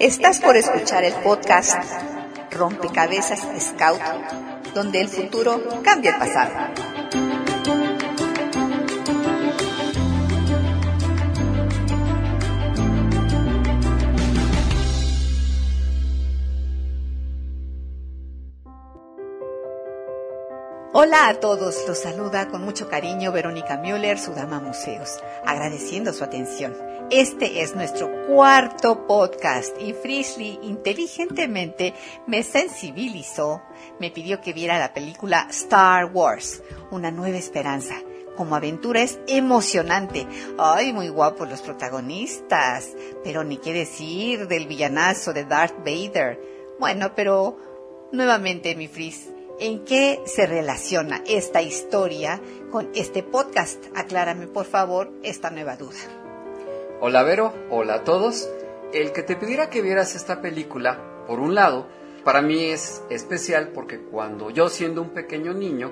Estás por escuchar el podcast Rompecabezas Scout, donde el futuro cambia el pasado. Hola a todos, los saluda con mucho cariño Verónica Müller, su dama museos, agradeciendo su atención. Este es nuestro cuarto podcast y Frisley inteligentemente me sensibilizó, me pidió que viera la película Star Wars, Una nueva esperanza. Como aventura es emocionante. Ay, muy guapos los protagonistas. Pero ni qué decir del villanazo de Darth Vader. Bueno, pero nuevamente mi Fris, ¿En qué se relaciona esta historia con este podcast? Aclárame, por favor, esta nueva duda. Hola Vero, hola a todos. El que te pidiera que vieras esta película, por un lado, para mí es especial porque cuando yo siendo un pequeño niño,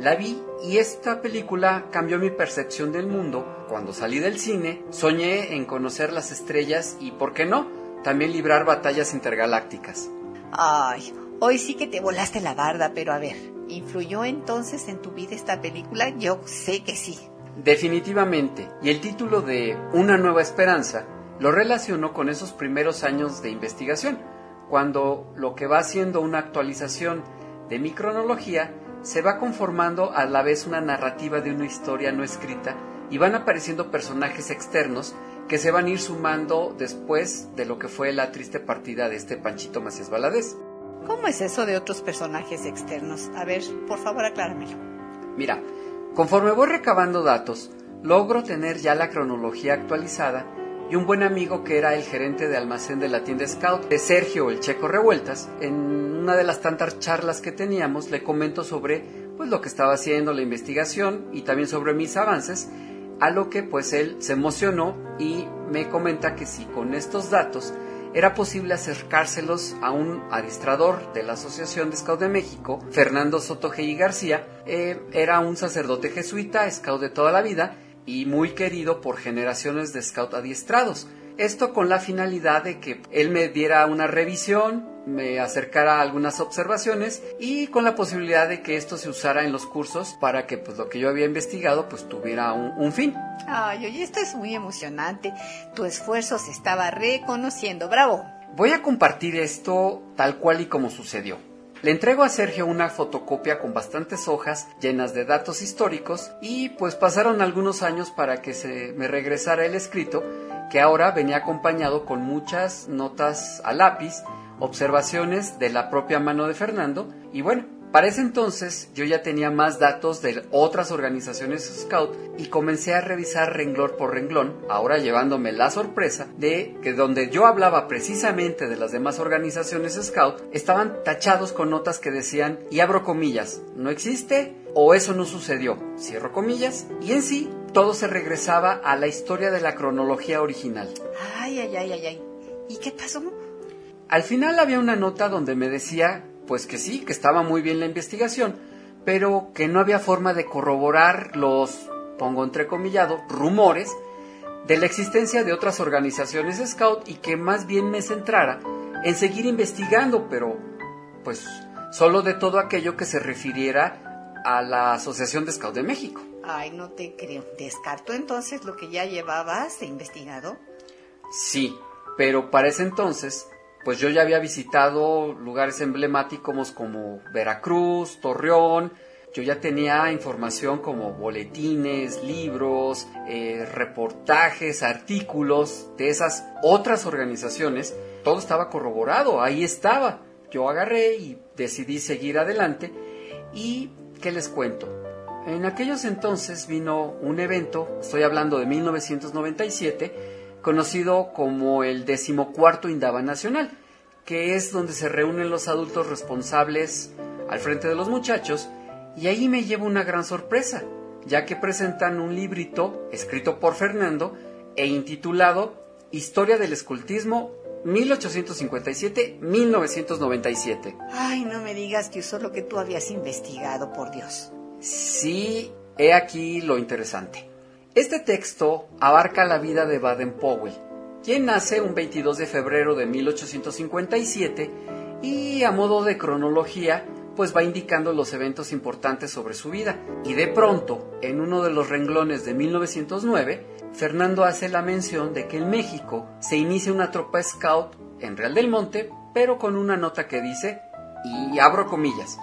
la vi y esta película cambió mi percepción del mundo. Cuando salí del cine, soñé en conocer las estrellas y, ¿por qué no?, también librar batallas intergalácticas. Ay, Hoy sí que te volaste la barda, pero a ver, ¿influyó entonces en tu vida esta película? Yo sé que sí. Definitivamente. Y el título de Una nueva esperanza lo relaciono con esos primeros años de investigación, cuando lo que va siendo una actualización de mi cronología se va conformando a la vez una narrativa de una historia no escrita y van apareciendo personajes externos que se van a ir sumando después de lo que fue la triste partida de este Panchito Macías Valadez. ¿Cómo es eso de otros personajes externos? A ver, por favor, acláramelo. Mira, conforme voy recabando datos, logro tener ya la cronología actualizada y un buen amigo que era el gerente de almacén de la tienda Scout, de Sergio el Checo Revueltas, en una de las tantas charlas que teníamos le comento sobre pues lo que estaba haciendo la investigación y también sobre mis avances, a lo que pues él se emocionó y me comenta que si con estos datos era posible acercárselos a un adiestrador de la Asociación de Scout de México, Fernando Soto y García. Eh, era un sacerdote jesuita, scout de toda la vida y muy querido por generaciones de scout adiestrados. Esto con la finalidad de que él me diera una revisión, me acercara a algunas observaciones y con la posibilidad de que esto se usara en los cursos para que pues lo que yo había investigado pues tuviera un, fin. Ay, oye, esto es muy emocionante. Tu esfuerzo se estaba reconociendo. Bravo. Voy a compartir esto tal cual y como sucedió. Le entrego a Sergio una fotocopia con bastantes hojas llenas de datos históricos y pues pasaron algunos años para que se me regresara el escrito que ahora venía acompañado con muchas notas a lápiz observaciones de la propia mano de Fernando. Y bueno, para ese entonces yo ya tenía más datos de otras organizaciones Scout y comencé a revisar renglón por renglón, ahora llevándome la sorpresa de que donde yo hablaba precisamente de las demás organizaciones Scout, estaban tachados con notas que decían, y abro comillas, no existe o eso no sucedió, cierro comillas, y en sí todo se regresaba a la historia de la cronología original. Ay, ay, ay, ay, ay. ¿Y qué pasó? Al final había una nota donde me decía, pues que sí, que estaba muy bien la investigación, pero que no había forma de corroborar los, pongo entrecomillado, rumores de la existencia de otras organizaciones Scout y que más bien me centrara en seguir investigando, pero pues solo de todo aquello que se refiriera a la Asociación de Scout de México. Ay, no te creo. ¿Descarto entonces lo que ya llevabas de investigado? Sí, pero para ese entonces pues yo ya había visitado lugares emblemáticos como Veracruz, Torreón, yo ya tenía información como boletines, libros, eh, reportajes, artículos de esas otras organizaciones. Todo estaba corroborado, ahí estaba. Yo agarré y decidí seguir adelante. ¿Y qué les cuento? En aquellos entonces vino un evento, estoy hablando de 1997, conocido como el decimocuarto Indaba Nacional, que es donde se reúnen los adultos responsables al frente de los muchachos, y ahí me llevo una gran sorpresa, ya que presentan un librito escrito por Fernando e intitulado Historia del Escultismo 1857-1997. Ay, no me digas que usó lo que tú habías investigado, por Dios. Sí, he aquí lo interesante. Este texto abarca la vida de Baden-Powell, quien nace un 22 de febrero de 1857 y a modo de cronología pues va indicando los eventos importantes sobre su vida. Y de pronto, en uno de los renglones de 1909, Fernando hace la mención de que en México se inicia una tropa scout en Real del Monte, pero con una nota que dice, y abro comillas,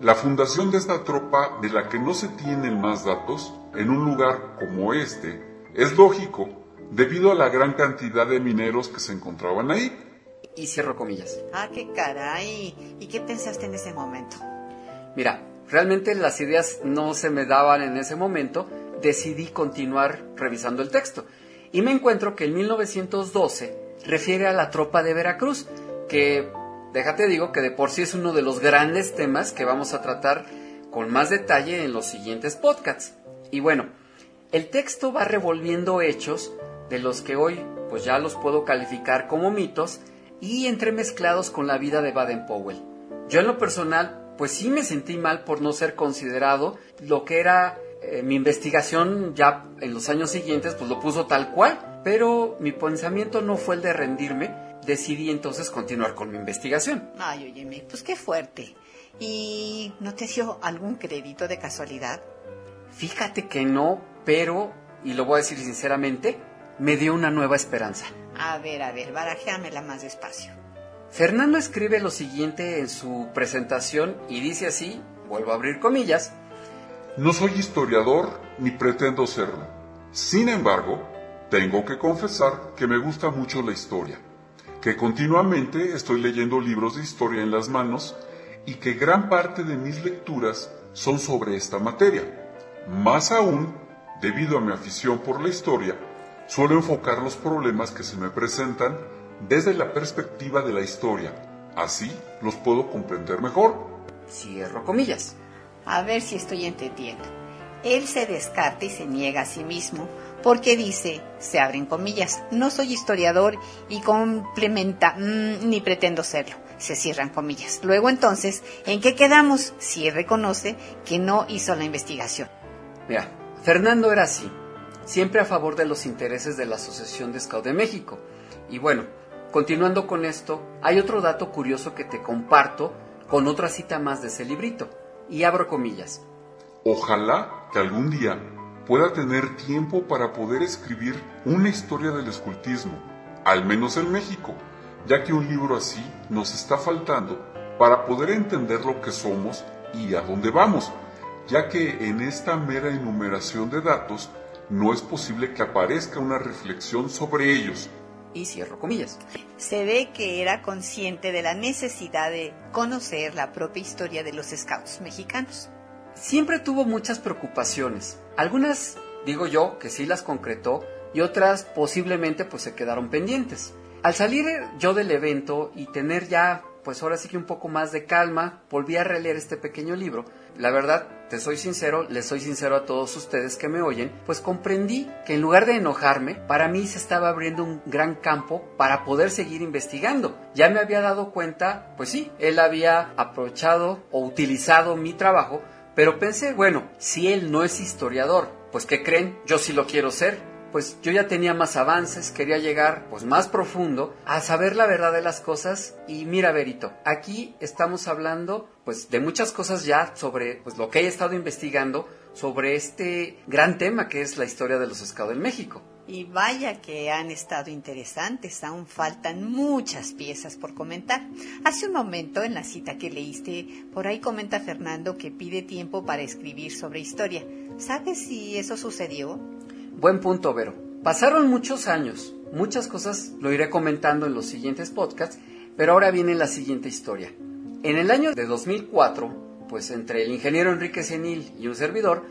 la fundación de esta tropa, de la que no se tienen más datos, en un lugar como este, es lógico, debido a la gran cantidad de mineros que se encontraban ahí y cierro comillas. Ah, qué caray. ¿Y qué pensaste en ese momento? Mira, realmente las ideas no se me daban en ese momento. Decidí continuar revisando el texto. Y me encuentro que en 1912 refiere a la tropa de Veracruz, que déjate digo que de por sí es uno de los grandes temas que vamos a tratar con más detalle en los siguientes podcasts. Y bueno, el texto va revolviendo hechos de los que hoy pues ya los puedo calificar como mitos y entremezclados con la vida de Baden-Powell. Yo en lo personal, pues sí me sentí mal por no ser considerado lo que era eh, mi investigación ya en los años siguientes, pues lo puso tal cual, pero mi pensamiento no fue el de rendirme, decidí entonces continuar con mi investigación. Ay, oye, pues qué fuerte. ¿Y no te dio algún crédito de casualidad? Fíjate que no, pero, y lo voy a decir sinceramente, me dio una nueva esperanza. A ver, a ver, barajéamela más despacio. Fernando escribe lo siguiente en su presentación y dice así, vuelvo a abrir comillas, No soy historiador ni pretendo serlo. Sin embargo, tengo que confesar que me gusta mucho la historia, que continuamente estoy leyendo libros de historia en las manos y que gran parte de mis lecturas son sobre esta materia. Más aún, debido a mi afición por la historia, Suelo enfocar los problemas que se me presentan desde la perspectiva de la historia. Así los puedo comprender mejor. Cierro comillas. A ver si estoy entendiendo. Él se descarta y se niega a sí mismo porque dice, se abren comillas, no soy historiador y complementa, mm, ni pretendo serlo. Se cierran comillas. Luego entonces, ¿en qué quedamos si él reconoce que no hizo la investigación? Mira, Fernando era así siempre a favor de los intereses de la Asociación de Scout de México. Y bueno, continuando con esto, hay otro dato curioso que te comparto con otra cita más de ese librito. Y abro comillas. Ojalá que algún día pueda tener tiempo para poder escribir una historia del escultismo, al menos en México, ya que un libro así nos está faltando para poder entender lo que somos y a dónde vamos, ya que en esta mera enumeración de datos no es posible que aparezca una reflexión sobre ellos. Y cierro comillas. Se ve que era consciente de la necesidad de conocer la propia historia de los scouts mexicanos. Siempre tuvo muchas preocupaciones. Algunas, digo yo, que sí las concretó y otras posiblemente pues se quedaron pendientes. Al salir yo del evento y tener ya pues ahora sí que un poco más de calma, volví a releer este pequeño libro. La verdad, te soy sincero, les soy sincero a todos ustedes que me oyen, pues comprendí que en lugar de enojarme, para mí se estaba abriendo un gran campo para poder seguir investigando. Ya me había dado cuenta, pues sí, él había aprovechado o utilizado mi trabajo, pero pensé, bueno, si él no es historiador, pues ¿qué creen? Yo sí lo quiero ser pues yo ya tenía más avances, quería llegar pues más profundo a saber la verdad de las cosas y mira Berito, aquí estamos hablando pues de muchas cosas ya sobre pues lo que he estado investigando sobre este gran tema que es la historia de los Scouts en México. Y vaya que han estado interesantes, aún faltan muchas piezas por comentar. Hace un momento en la cita que leíste, por ahí comenta Fernando que pide tiempo para escribir sobre historia. ¿Sabes si eso sucedió? Buen punto, Vero. Pasaron muchos años, muchas cosas lo iré comentando en los siguientes podcasts, pero ahora viene la siguiente historia. En el año de 2004, pues entre el ingeniero Enrique Senil y un servidor,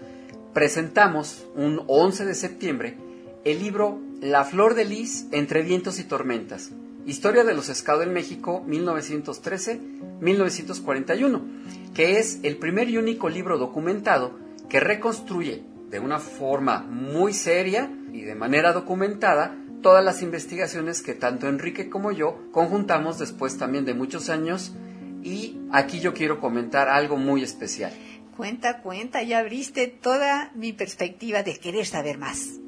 presentamos un 11 de septiembre el libro La Flor de Lis entre vientos y tormentas, Historia de los Scouts en México 1913-1941, que es el primer y único libro documentado que reconstruye de una forma muy seria y de manera documentada todas las investigaciones que tanto Enrique como yo conjuntamos después también de muchos años y aquí yo quiero comentar algo muy especial. Cuenta, cuenta, ya abriste toda mi perspectiva de querer saber más.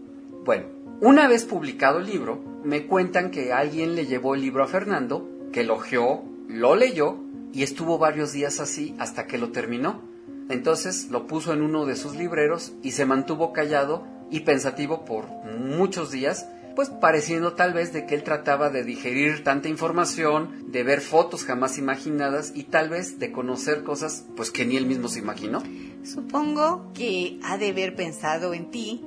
Bueno, una vez publicado el libro, me cuentan que alguien le llevó el libro a Fernando, que elogió, lo leyó y estuvo varios días así hasta que lo terminó. Entonces lo puso en uno de sus libreros y se mantuvo callado y pensativo por muchos días, pues pareciendo tal vez de que él trataba de digerir tanta información, de ver fotos jamás imaginadas y tal vez de conocer cosas pues que ni él mismo se imaginó. Supongo que ha de haber pensado en ti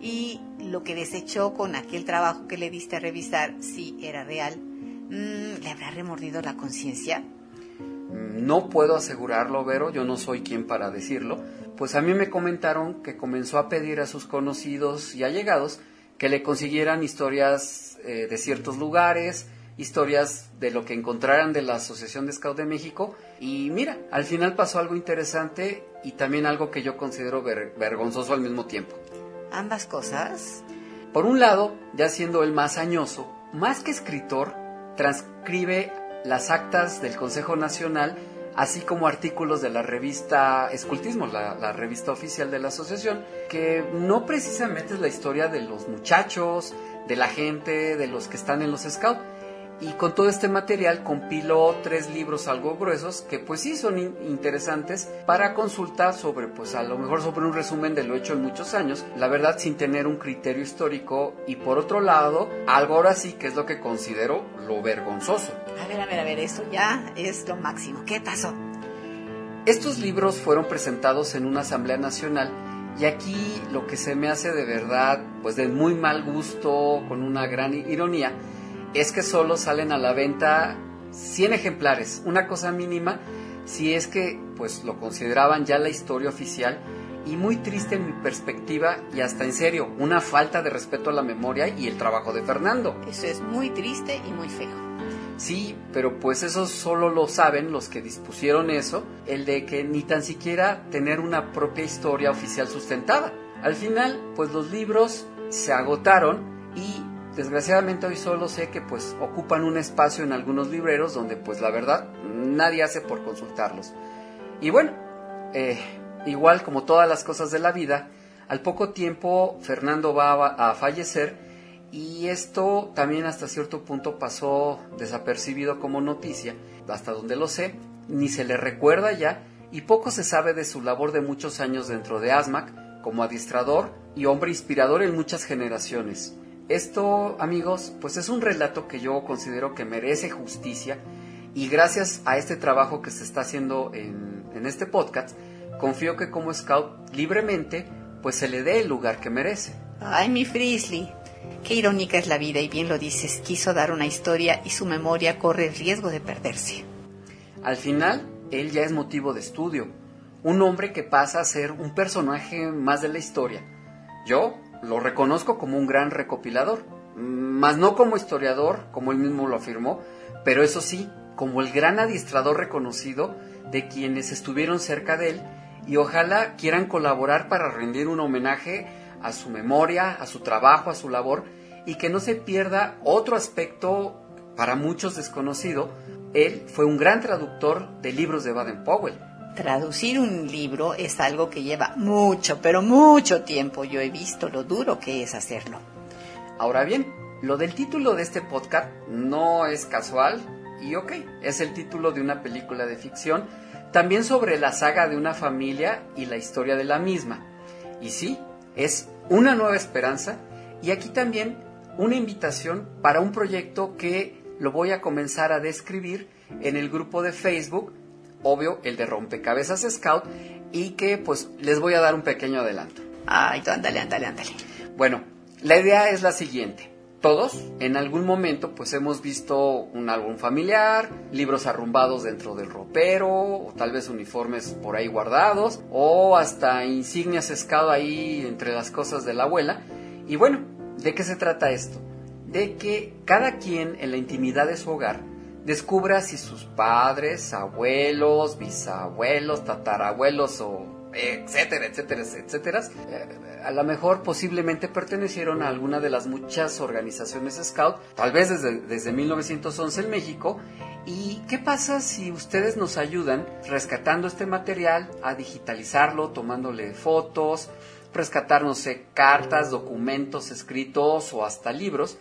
y lo que desechó con aquel trabajo que le diste a revisar si era real. Mm, ¿Le habrá remordido la conciencia? Mm, no puedo asegurarlo, Vero, yo no soy quien para decirlo. Pues a mí me comentaron que comenzó a pedir a sus conocidos y allegados que le consiguieran historias eh, de ciertos lugares, historias de lo que encontraran de la Asociación de Scout de México. Y mira, al final pasó algo interesante y también algo que yo considero vergonzoso al mismo tiempo. ¿Ambas cosas? Por un lado, ya siendo el más añoso, más que escritor, transcribe las actas del Consejo Nacional, así como artículos de la revista Escultismo, la, revista oficial de la asociación, que no precisamente es la historia de los muchachos, de la gente, de los que están en los scouts, y con todo este material compiló tres libros algo gruesos que pues sí son interesantes para consultar sobre pues a lo mejor sobre un resumen de lo hecho en muchos años, la verdad sin tener un criterio histórico y por otro lado algo ahora sí que es lo que considero lo vergonzoso. A ver, a ver, a ver, esto ya es lo máximo. ¿Qué pasó? Estos libros fueron presentados en una asamblea nacional y aquí lo que se me hace de verdad pues de muy mal gusto, con una gran ironía, es que solo salen a la venta 100 ejemplares, una cosa mínima, si es que pues lo consideraban ya la historia oficial y muy triste en mi perspectiva y hasta en serio, una falta de respeto a la memoria y el trabajo de Fernando. Eso es muy triste y muy feo. Sí, pero pues eso solo lo saben los que dispusieron eso, el de que ni tan siquiera tener una propia historia oficial sustentada. Al final, pues los libros se agotaron y Desgraciadamente hoy solo sé que pues ocupan un espacio en algunos libreros donde pues la verdad nadie hace por consultarlos. Y bueno, eh, igual como todas las cosas de la vida, al poco tiempo Fernando va a, fallecer y esto también hasta cierto punto pasó desapercibido como noticia, hasta donde lo sé, ni se le recuerda ya y poco se sabe de su labor de muchos años dentro de ASMAC como adiestrador y hombre inspirador en muchas generaciones. Esto, amigos, pues es un relato que yo considero que merece justicia y gracias a este trabajo que se está haciendo en, este podcast, confío que como scout libremente pues se le dé el lugar que merece. Ay, mi Frisley, qué irónica es la vida y bien lo dices, quiso dar una historia y su memoria corre el riesgo de perderse. Al final, él ya es motivo de estudio, un hombre que pasa a ser un personaje más de la historia. Yo, lo reconozco como un gran recopilador, más no como historiador, como él mismo lo afirmó, pero eso sí, como el gran adiestrador reconocido de quienes estuvieron cerca de él y ojalá quieran colaborar para rendir un homenaje a su memoria, a su trabajo, a su labor y que no se pierda otro aspecto para muchos desconocido. Él fue un gran traductor de libros de Baden-Powell Traducir un libro es algo que lleva mucho, pero mucho tiempo. Yo he visto lo duro que es hacerlo. Ahora bien, lo del título de este podcast no es casual y ok, es el título de una película de ficción, también sobre la saga de una familia y la historia de la misma. Y sí, es una nueva esperanza y aquí también una invitación para un proyecto que lo voy a comenzar a describir en el grupo de Facebook obvio, el de rompecabezas Scout, y que pues les voy a dar un pequeño adelanto. Ay, ándale, ándale, ándale. Bueno, la idea es la siguiente. Todos, en algún momento, pues hemos visto un álbum familiar, libros arrumbados dentro del ropero, o tal vez uniformes por ahí guardados, o hasta insignias scout ahí entre las cosas de la abuela. Y bueno, ¿de qué se trata esto? De que cada quien en la intimidad de su hogar descubra si sus padres, abuelos, bisabuelos, tatarabuelos o etcétera, etcétera, etcétera, eh, a lo mejor posiblemente pertenecieron a alguna de las muchas organizaciones Scout, tal vez desde, desde 1911 en México. ¿Y qué pasa si ustedes nos ayudan rescatando este material a digitalizarlo, tomándole fotos, rescatar, cartas, documentos escritos o hasta libros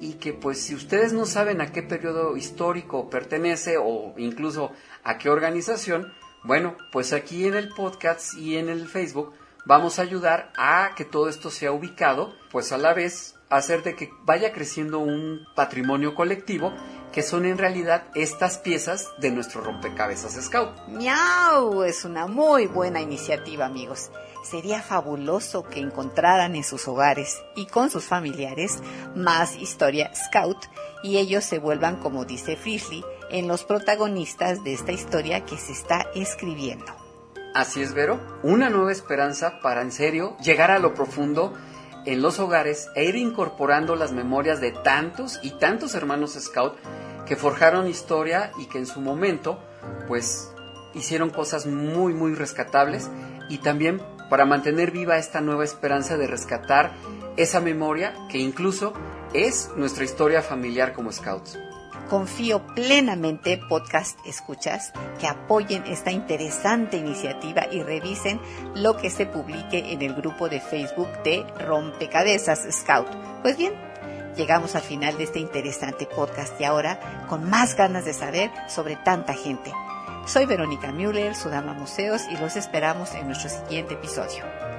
y que pues si ustedes no saben a qué periodo histórico pertenece o incluso a qué organización, bueno, pues aquí en el podcast y en el Facebook vamos a ayudar a que todo esto sea ubicado, pues a la vez hacer de que vaya creciendo un patrimonio colectivo que son en realidad estas piezas de nuestro rompecabezas Scout. ¡Miau! Es una muy buena iniciativa, amigos. Sería fabuloso que encontraran en sus hogares y con sus familiares más historia Scout y ellos se vuelvan, como dice Frisley, en los protagonistas de esta historia que se está escribiendo. Así es, Vero, una nueva esperanza para en serio llegar a lo profundo en los hogares e ir incorporando las memorias de tantos y tantos hermanos Scout que forjaron historia y que en su momento pues hicieron cosas muy muy rescatables y también para mantener viva esta nueva esperanza de rescatar esa memoria que incluso es nuestra historia familiar como Scouts. Confío plenamente, podcast escuchas, que apoyen esta interesante iniciativa y revisen lo que se publique en el grupo de Facebook de Rompecabezas Scout. Pues bien, llegamos al final de este interesante podcast y ahora con más ganas de saber sobre tanta gente. Soy Verónica Müller, Sudama Museos y los esperamos en nuestro siguiente episodio.